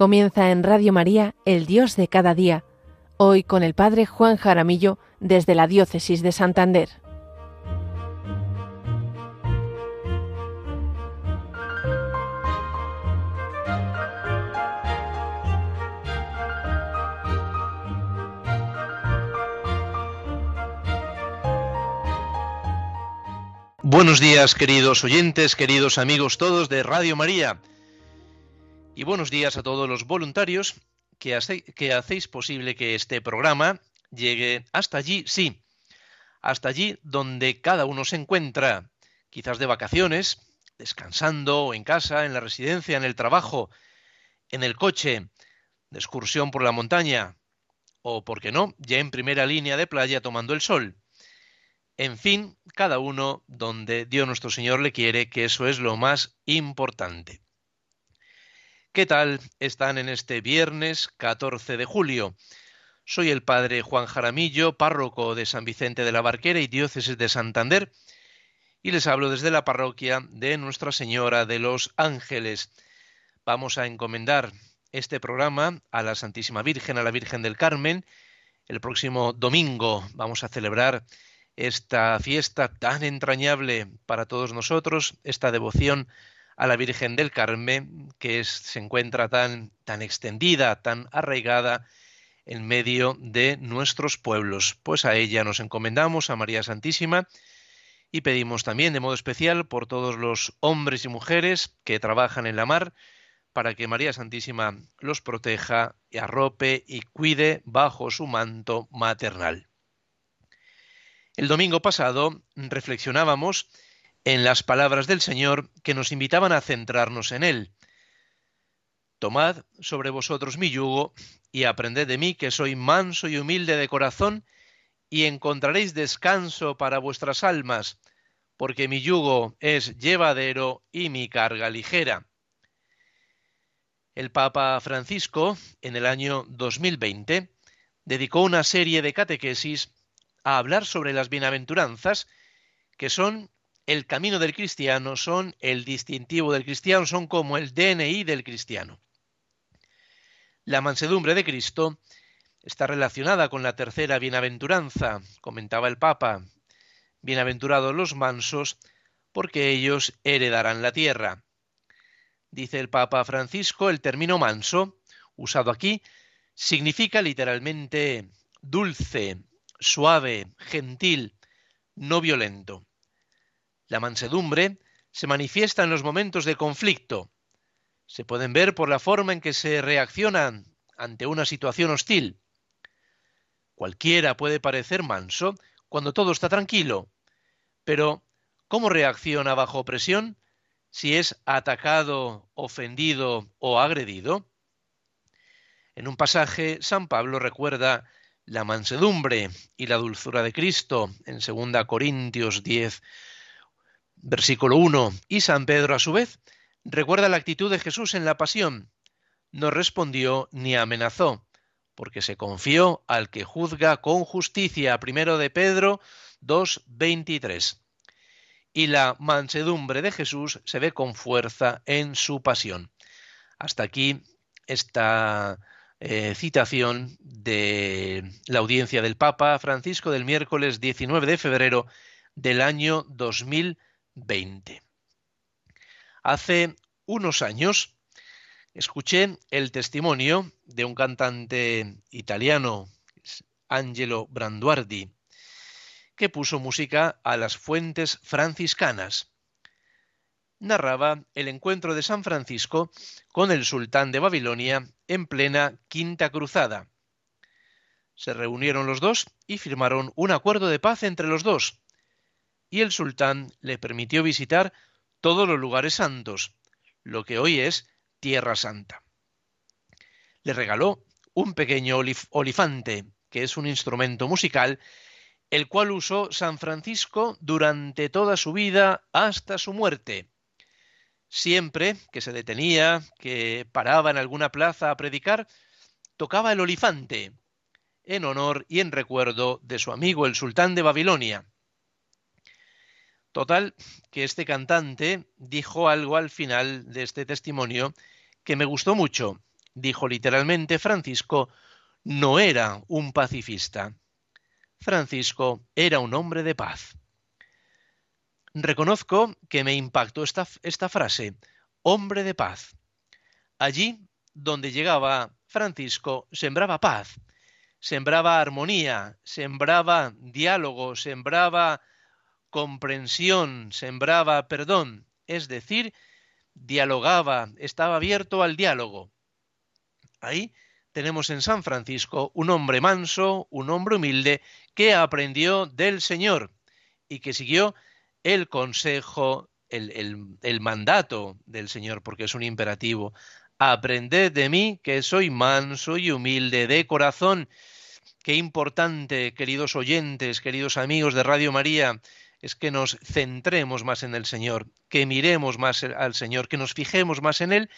Comienza en Radio María, El Dios de cada día, hoy con el Padre Juan Jaramillo desde la Diócesis de Santander. Buenos días, queridos oyentes, queridos amigos todos de Radio María. Y buenos días a todos los voluntarios que, hacéis posible que este programa llegue hasta allí, sí, hasta allí donde cada uno se encuentra, quizás de vacaciones, descansando o en casa, en la residencia, en el trabajo, en el coche, de excursión por la montaña, o, por qué no, ya en primera línea de playa tomando el sol. En fin, cada uno donde Dios nuestro Señor le quiere, que eso es lo más importante. ¿Qué tal están en este viernes 14 de julio? Soy el padre Juan Jaramillo, párroco de San Vicente de la Barquera y diócesis de Santander, y les hablo desde la parroquia de Nuestra Señora de los Ángeles. Vamos a encomendar este programa a la Santísima Virgen, a la Virgen del Carmen. El próximo domingo vamos a celebrar esta fiesta tan entrañable para todos nosotros, esta devoción a la Virgen del Carmen, que se encuentra tan, tan extendida, tan arraigada en medio de nuestros pueblos. Pues a ella nos encomendamos, a María Santísima, y pedimos también de modo especial por todos los hombres y mujeres que trabajan en la mar, para que María Santísima los proteja, y arrope y cuide bajo su manto maternal. El domingo pasado reflexionábamos en las palabras del Señor que nos invitaban a centrarnos en Él. Tomad sobre vosotros mi yugo y aprended de mí que soy manso y humilde de corazón y encontraréis descanso para vuestras almas, porque mi yugo es llevadero y mi carga ligera. El Papa Francisco, en el año 2020, dedicó una serie de catequesis a hablar sobre las bienaventuranzas, que son el camino del cristiano, son el distintivo del cristiano, son como el DNI del cristiano. La mansedumbre de Cristo está relacionada con la tercera bienaventuranza, comentaba el Papa. Bienaventurados los mansos, porque ellos heredarán la tierra. Dice el Papa Francisco, el término manso, usado aquí, significa literalmente dulce, suave, gentil, no violento. La mansedumbre se manifiesta en los momentos de conflicto. Se pueden ver por la forma en que se reaccionan ante una situación hostil. Cualquiera puede parecer manso cuando todo está tranquilo, pero ¿cómo reacciona bajo presión si es atacado, ofendido o agredido? En un pasaje, San Pablo recuerda la mansedumbre y la dulzura de Cristo en 2 Corintios 10, Versículo 1. Y San Pedro, a su vez, recuerda la actitud de Jesús en la pasión. No respondió ni amenazó, porque se confió al que juzga con justicia. Primero de Pedro 2.23. Y la mansedumbre de Jesús se ve con fuerza en su pasión. Hasta aquí esta eh, citación de la audiencia del Papa Francisco del miércoles 19 de febrero del año 2020. 20. Hace unos años escuché el testimonio de un cantante italiano, Angelo Branduardi, que puso música a las fuentes franciscanas. Narraba el encuentro de San Francisco con el sultán de Babilonia en plena Quinta Cruzada. Se reunieron los dos y firmaron un acuerdo de paz entre los dos, y el sultán le permitió visitar todos los lugares santos, lo que hoy es Tierra Santa. Le regaló un pequeño olifante, que es un instrumento musical, el cual usó San Francisco durante toda su vida hasta su muerte. Siempre que se detenía, que paraba en alguna plaza a predicar, tocaba el olifante, en honor y en recuerdo de su amigo el sultán de Babilonia. Total, que este cantante dijo algo al final de este testimonio que me gustó mucho dijo literalmente Francisco, no era un pacifista. Francisco era un hombre de paz. Reconozco que me impactó esta, esta frase, hombre de paz. Allí donde llegaba Francisco, sembraba paz, sembraba armonía, sembraba diálogo, sembraba comprensión, sembraba perdón, es decir, dialogaba, estaba abierto al diálogo. Ahí tenemos en San Francisco un hombre manso, un hombre humilde, que aprendió del Señor y que siguió el consejo, el, el, mandato del Señor, porque es un imperativo. Aprended de mí, que soy manso y humilde de corazón. Qué importante, queridos oyentes, queridos amigos de Radio María, es que nos centremos más en el Señor, que miremos más al Señor, que nos fijemos más en Él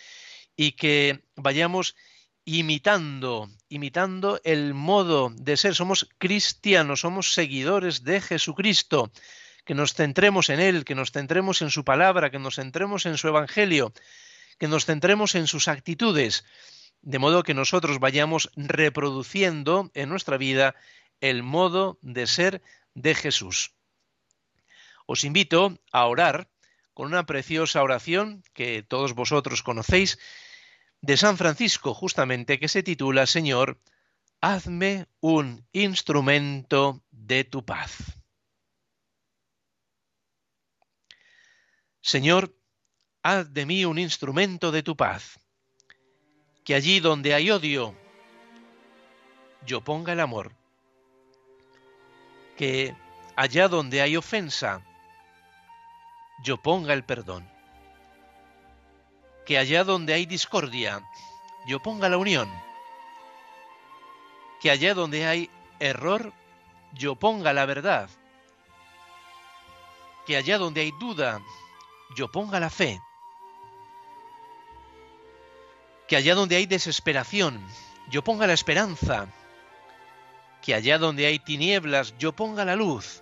y que vayamos imitando, imitando el modo de ser. Somos cristianos, somos seguidores de Jesucristo. Que nos centremos en Él, que nos centremos en su palabra, que nos centremos en su Evangelio, que nos centremos en sus actitudes, de modo que nosotros vayamos reproduciendo en nuestra vida el modo de ser de Jesús. Os invito a orar con una preciosa oración que todos vosotros conocéis, de San Francisco, justamente, que se titula Señor, hazme un instrumento de tu paz. Señor, haz de mí un instrumento de tu paz, que allí donde hay odio, yo ponga el amor, que allá donde hay ofensa, yo ponga el perdón que allá donde hay discordia, yo ponga la unión. Que allá donde hay error, yo ponga la verdad. Que allá donde hay duda, yo ponga la fe. Que allá donde hay desesperación, yo ponga la esperanza. Que allá donde hay tinieblas, yo ponga la luz.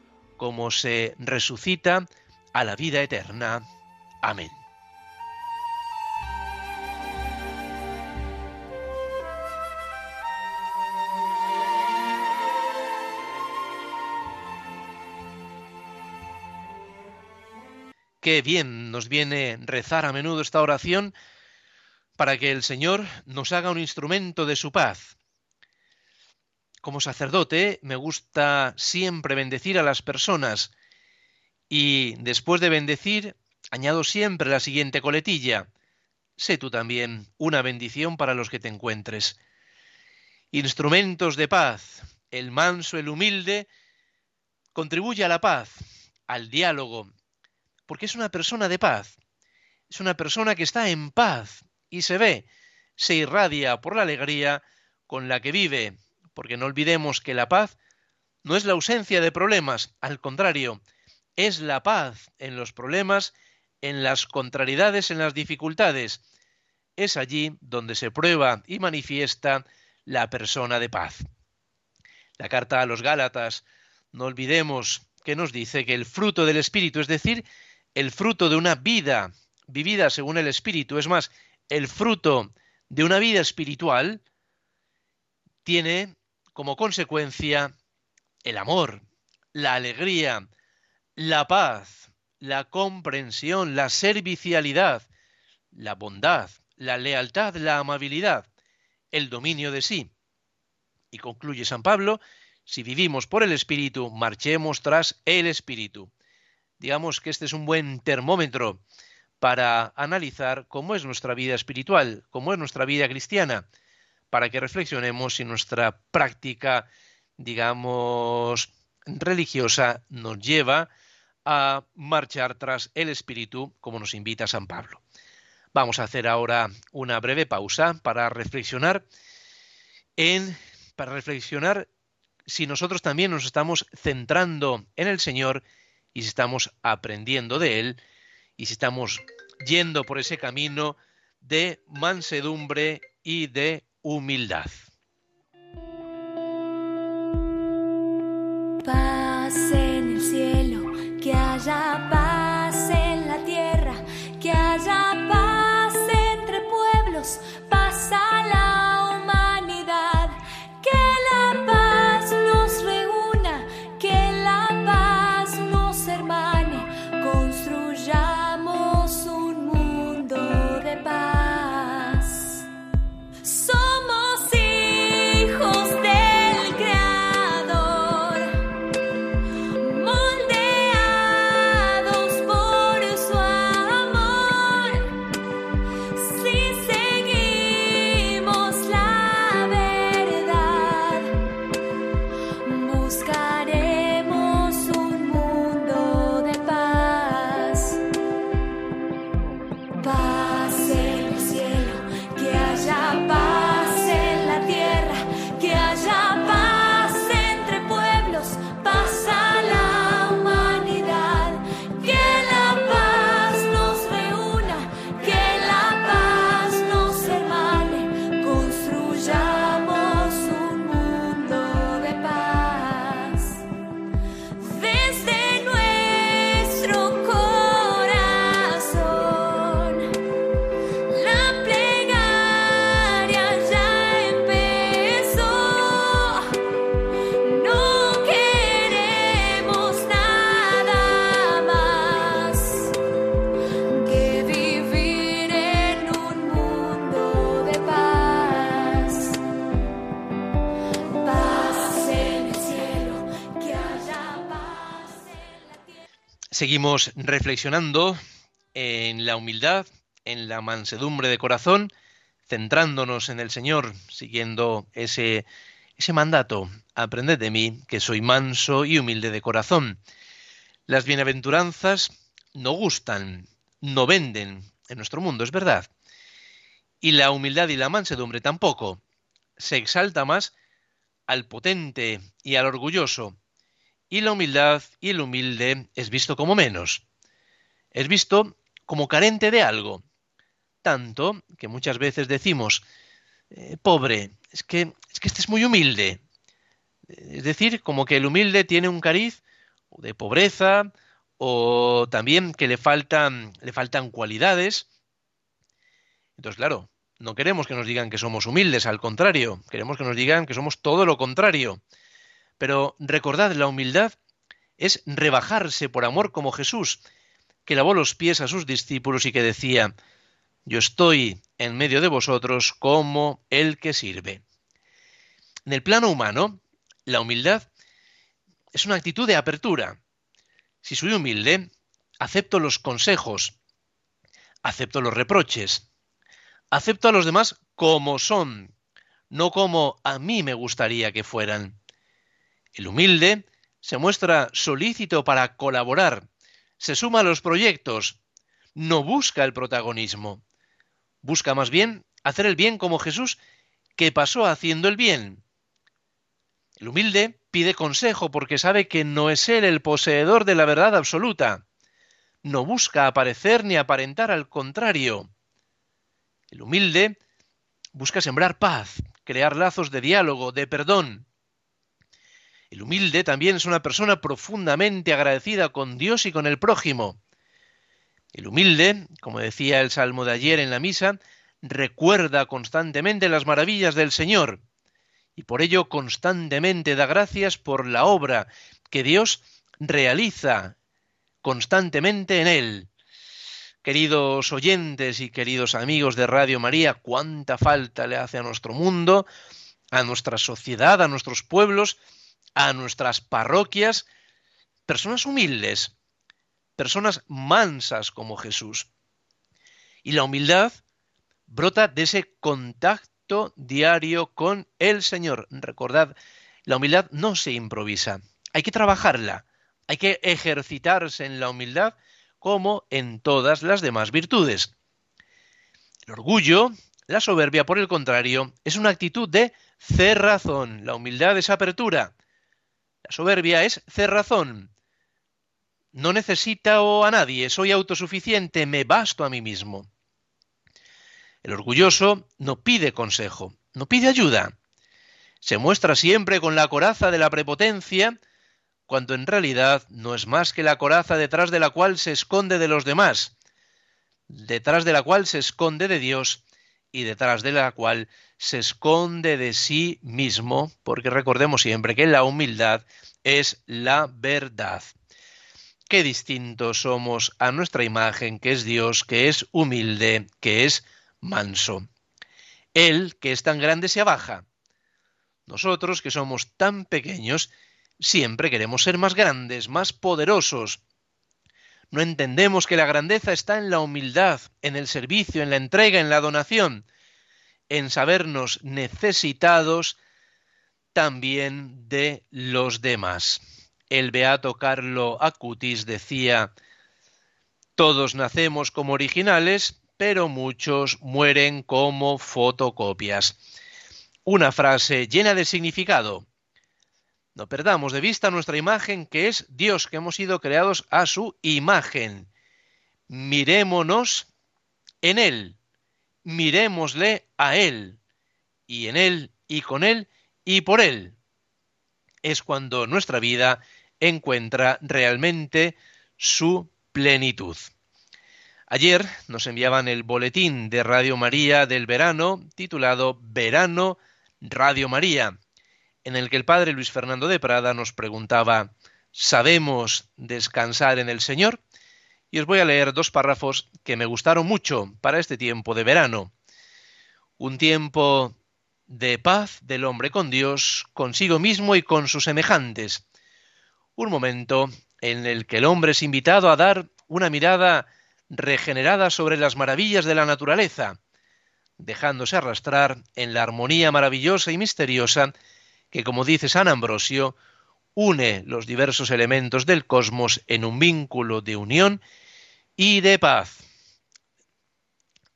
como se resucita a la vida eterna. Amén. Qué bien nos viene rezar a menudo esta oración para que el Señor nos haga un instrumento de su paz. Como sacerdote me gusta siempre bendecir a las personas y después de bendecir añado siempre la siguiente coletilla. Sé tú también una bendición para los que te encuentres. Instrumentos de paz. El manso, el humilde, contribuye a la paz, al diálogo, porque es una persona de paz, es una persona que está en paz y se ve, se irradia por la alegría con la que vive, porque no olvidemos que la paz no es la ausencia de problemas, al contrario, es la paz en los problemas, en las contrariedades, en las dificultades. Es allí donde se prueba y manifiesta la persona de paz. La carta a los Gálatas, no olvidemos que nos dice que el fruto del Espíritu, es decir, el fruto de una vida vivida según el Espíritu, es más, el fruto de una vida espiritual, tiene como consecuencia el amor, la alegría, la paz, la comprensión, la servicialidad, la bondad, la lealtad, la amabilidad, el dominio de sí. Y concluye San Pablo, si vivimos por el Espíritu, marchemos tras el Espíritu digamos que este es un buen termómetro para analizar cómo es nuestra vida espiritual, cómo es nuestra vida cristiana, para que reflexionemos si nuestra práctica, digamos, religiosa nos lleva a marchar tras el Espíritu, como nos invita San Pablo. Vamos a hacer ahora una breve pausa para reflexionar en para reflexionar si nosotros también nos estamos centrando en el Señor y si estamos aprendiendo de Él y si estamos yendo por ese camino de mansedumbre y de humildad. Paz en el cielo, que haya paz Seguimos reflexionando en la humildad, en la mansedumbre de corazón, centrándonos en el Señor, siguiendo ese, ese mandato, aprended de mí, que soy manso y humilde de corazón. Las bienaventuranzas no gustan, no venden en nuestro mundo, es verdad. Y la humildad y la mansedumbre tampoco. Se exalta más al potente y al orgulloso, y la humildad y el humilde es visto como menos. Es visto como carente de algo. Tanto que muchas veces decimos, eh, pobre, es que, es que este es muy humilde. Es decir, como que el humilde tiene un cariz de pobreza o también que le faltan, le faltan cualidades. Entonces, claro, no queremos que nos digan que somos humildes, al contrario, queremos que nos digan que somos todo lo contrario. Pero recordad, la humildad es rebajarse por amor como Jesús, que lavó los pies a sus discípulos y que decía, yo estoy en medio de vosotros como el que sirve. En el plano humano, la humildad es una actitud de apertura. Si soy humilde, acepto los consejos, acepto los reproches, acepto a los demás como son, no como a mí me gustaría que fueran. El humilde se muestra solícito para colaborar, se suma a los proyectos, no busca el protagonismo, busca más bien hacer el bien como Jesús, que pasó haciendo el bien. El humilde pide consejo porque sabe que no es él el poseedor de la verdad absoluta. No busca aparecer ni aparentar, al contrario. El humilde busca sembrar paz, crear lazos de diálogo, de perdón. El humilde también es una persona profundamente agradecida con Dios y con el prójimo. El humilde, como decía el salmo de ayer en la misa, recuerda constantemente las maravillas del Señor y por ello constantemente da gracias por la obra que Dios realiza constantemente en él. Queridos oyentes y queridos amigos de Radio María, cuánta falta le hace a nuestro mundo, a nuestra sociedad, a nuestros pueblos, a nuestras parroquias, personas humildes, personas mansas como Jesús. Y la humildad brota de ese contacto diario con el Señor. Recordad, la humildad no se improvisa, hay que trabajarla, hay que ejercitarse en la humildad como en todas las demás virtudes. El orgullo, la soberbia, por el contrario, es una actitud de cerrazón. La humildad es apertura. Soberbia es cerrazón. No necesito a nadie, soy autosuficiente, me basto a mí mismo. El orgulloso no pide consejo, no pide ayuda. Se muestra siempre con la coraza de la prepotencia, cuando en realidad no es más que la coraza detrás de la cual se esconde de los demás, detrás de la cual se esconde de Dios y detrás de la cual se esconde de sí mismo, porque recordemos siempre que la humildad es la verdad. Qué distintos somos a nuestra imagen, que es Dios, que es humilde, que es manso. Él, que es tan grande, se abaja. Nosotros, que somos tan pequeños, siempre queremos ser más grandes, más poderosos, no entendemos que la grandeza está en la humildad, en el servicio, en la entrega, en la donación, en sabernos necesitados también de los demás. El beato Carlo Acutis decía, todos nacemos como originales, pero muchos mueren como fotocopias. Una frase llena de significado, no perdamos de vista nuestra imagen, que es Dios, que hemos sido creados a su imagen. Mirémonos en Él, mirémosle a Él, y en Él, y con Él, y por Él. Es cuando nuestra vida encuentra realmente su plenitud. Ayer nos enviaban el boletín de Radio María del verano titulado Verano Radio María en el que el padre Luis Fernando de Prada nos preguntaba, ¿sabemos descansar en el Señor? Y os voy a leer dos párrafos que me gustaron mucho para este tiempo de verano. Un tiempo de paz del hombre con Dios, consigo mismo y con sus semejantes. Un momento en el que el hombre es invitado a dar una mirada regenerada sobre las maravillas de la naturaleza, dejándose arrastrar en la armonía maravillosa y misteriosa que, como dice San Ambrosio, une los diversos elementos del cosmos en un vínculo de unión y de paz.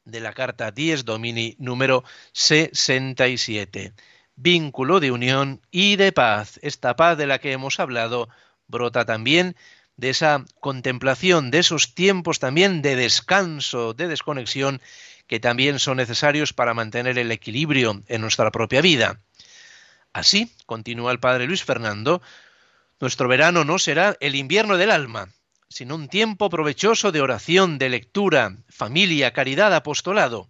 De la carta 10 Domini número 67. Vínculo de unión y de paz. Esta paz de la que hemos hablado brota también de esa contemplación, de esos tiempos también de descanso, de desconexión, que también son necesarios para mantener el equilibrio en nuestra propia vida. Así, continúa el padre Luis Fernando, nuestro verano no será el invierno del alma, sino un tiempo provechoso de oración, de lectura, familia, caridad, apostolado.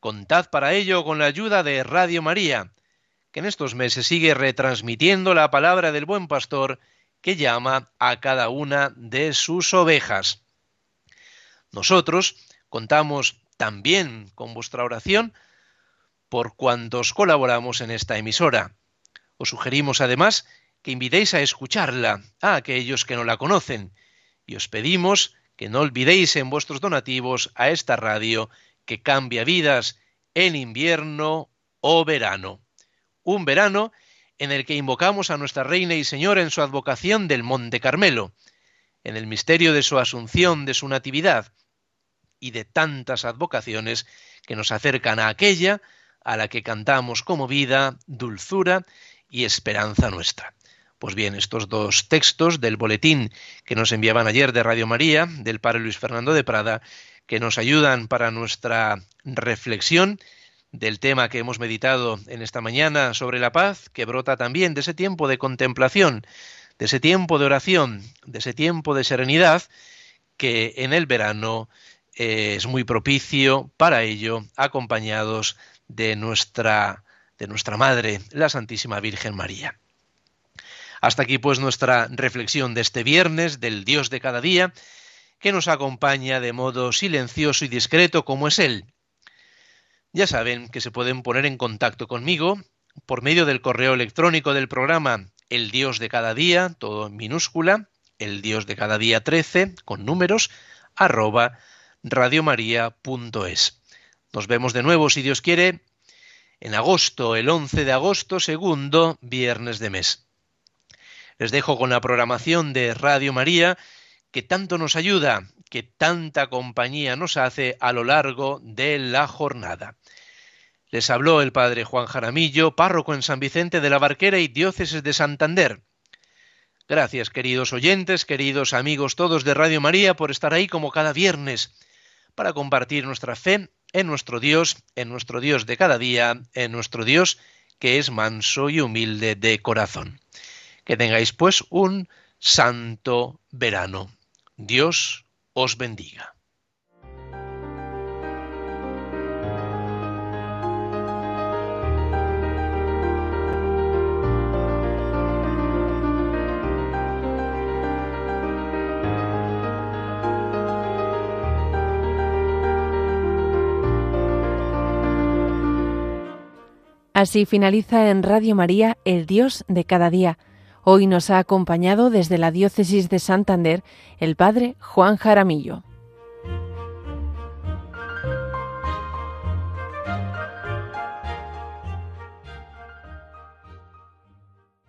Contad para ello con la ayuda de Radio María, que en estos meses sigue retransmitiendo la palabra del buen pastor que llama a cada una de sus ovejas. Nosotros contamos también con vuestra oración por cuantos colaboramos en esta emisora. Os sugerimos además que invitéis a escucharla a aquellos que no la conocen y os pedimos que no olvidéis en vuestros donativos a esta radio que cambia vidas en invierno o verano. Un verano en el que invocamos a nuestra Reina y Señora en su advocación del Monte Carmelo, en el misterio de su asunción, de su natividad y de tantas advocaciones que nos acercan a aquella a la que cantamos como vida, dulzura y esperanza nuestra. Pues bien, estos dos textos del boletín que nos enviaban ayer de Radio María, del Padre Luis Fernando de Prada, que nos ayudan para nuestra reflexión del tema que hemos meditado en esta mañana sobre la paz, que brota también de ese tiempo de contemplación, de ese tiempo de oración, de ese tiempo de serenidad, que en el verano eh, es muy propicio para ello, acompañados de nuestra, de nuestra Madre, la Santísima Virgen María. Hasta aquí pues nuestra reflexión de este viernes del Dios de cada día, que nos acompaña de modo silencioso y discreto como es Él. Ya saben que se pueden poner en contacto conmigo por medio del correo electrónico del programa El Dios de cada día, todo en minúscula, el Dios de cada día 13, con números, arroba radiomaria.es. Nos vemos de nuevo, si Dios quiere, en agosto, el 11 de agosto, segundo viernes de mes. Les dejo con la programación de Radio María, que tanto nos ayuda, que tanta compañía nos hace a lo largo de la jornada. Les habló el padre Juan Jaramillo, párroco en San Vicente de la Barquera y diócesis de Santander. Gracias, queridos oyentes, queridos amigos todos de Radio María, por estar ahí como cada viernes para compartir nuestra fe en nuestro Dios, en nuestro Dios de cada día, en nuestro Dios que es manso y humilde de corazón. Que tengáis pues un santo verano. Dios os bendiga. Así finaliza en Radio María El Dios de cada día. Hoy nos ha acompañado desde la diócesis de Santander el padre Juan Jaramillo.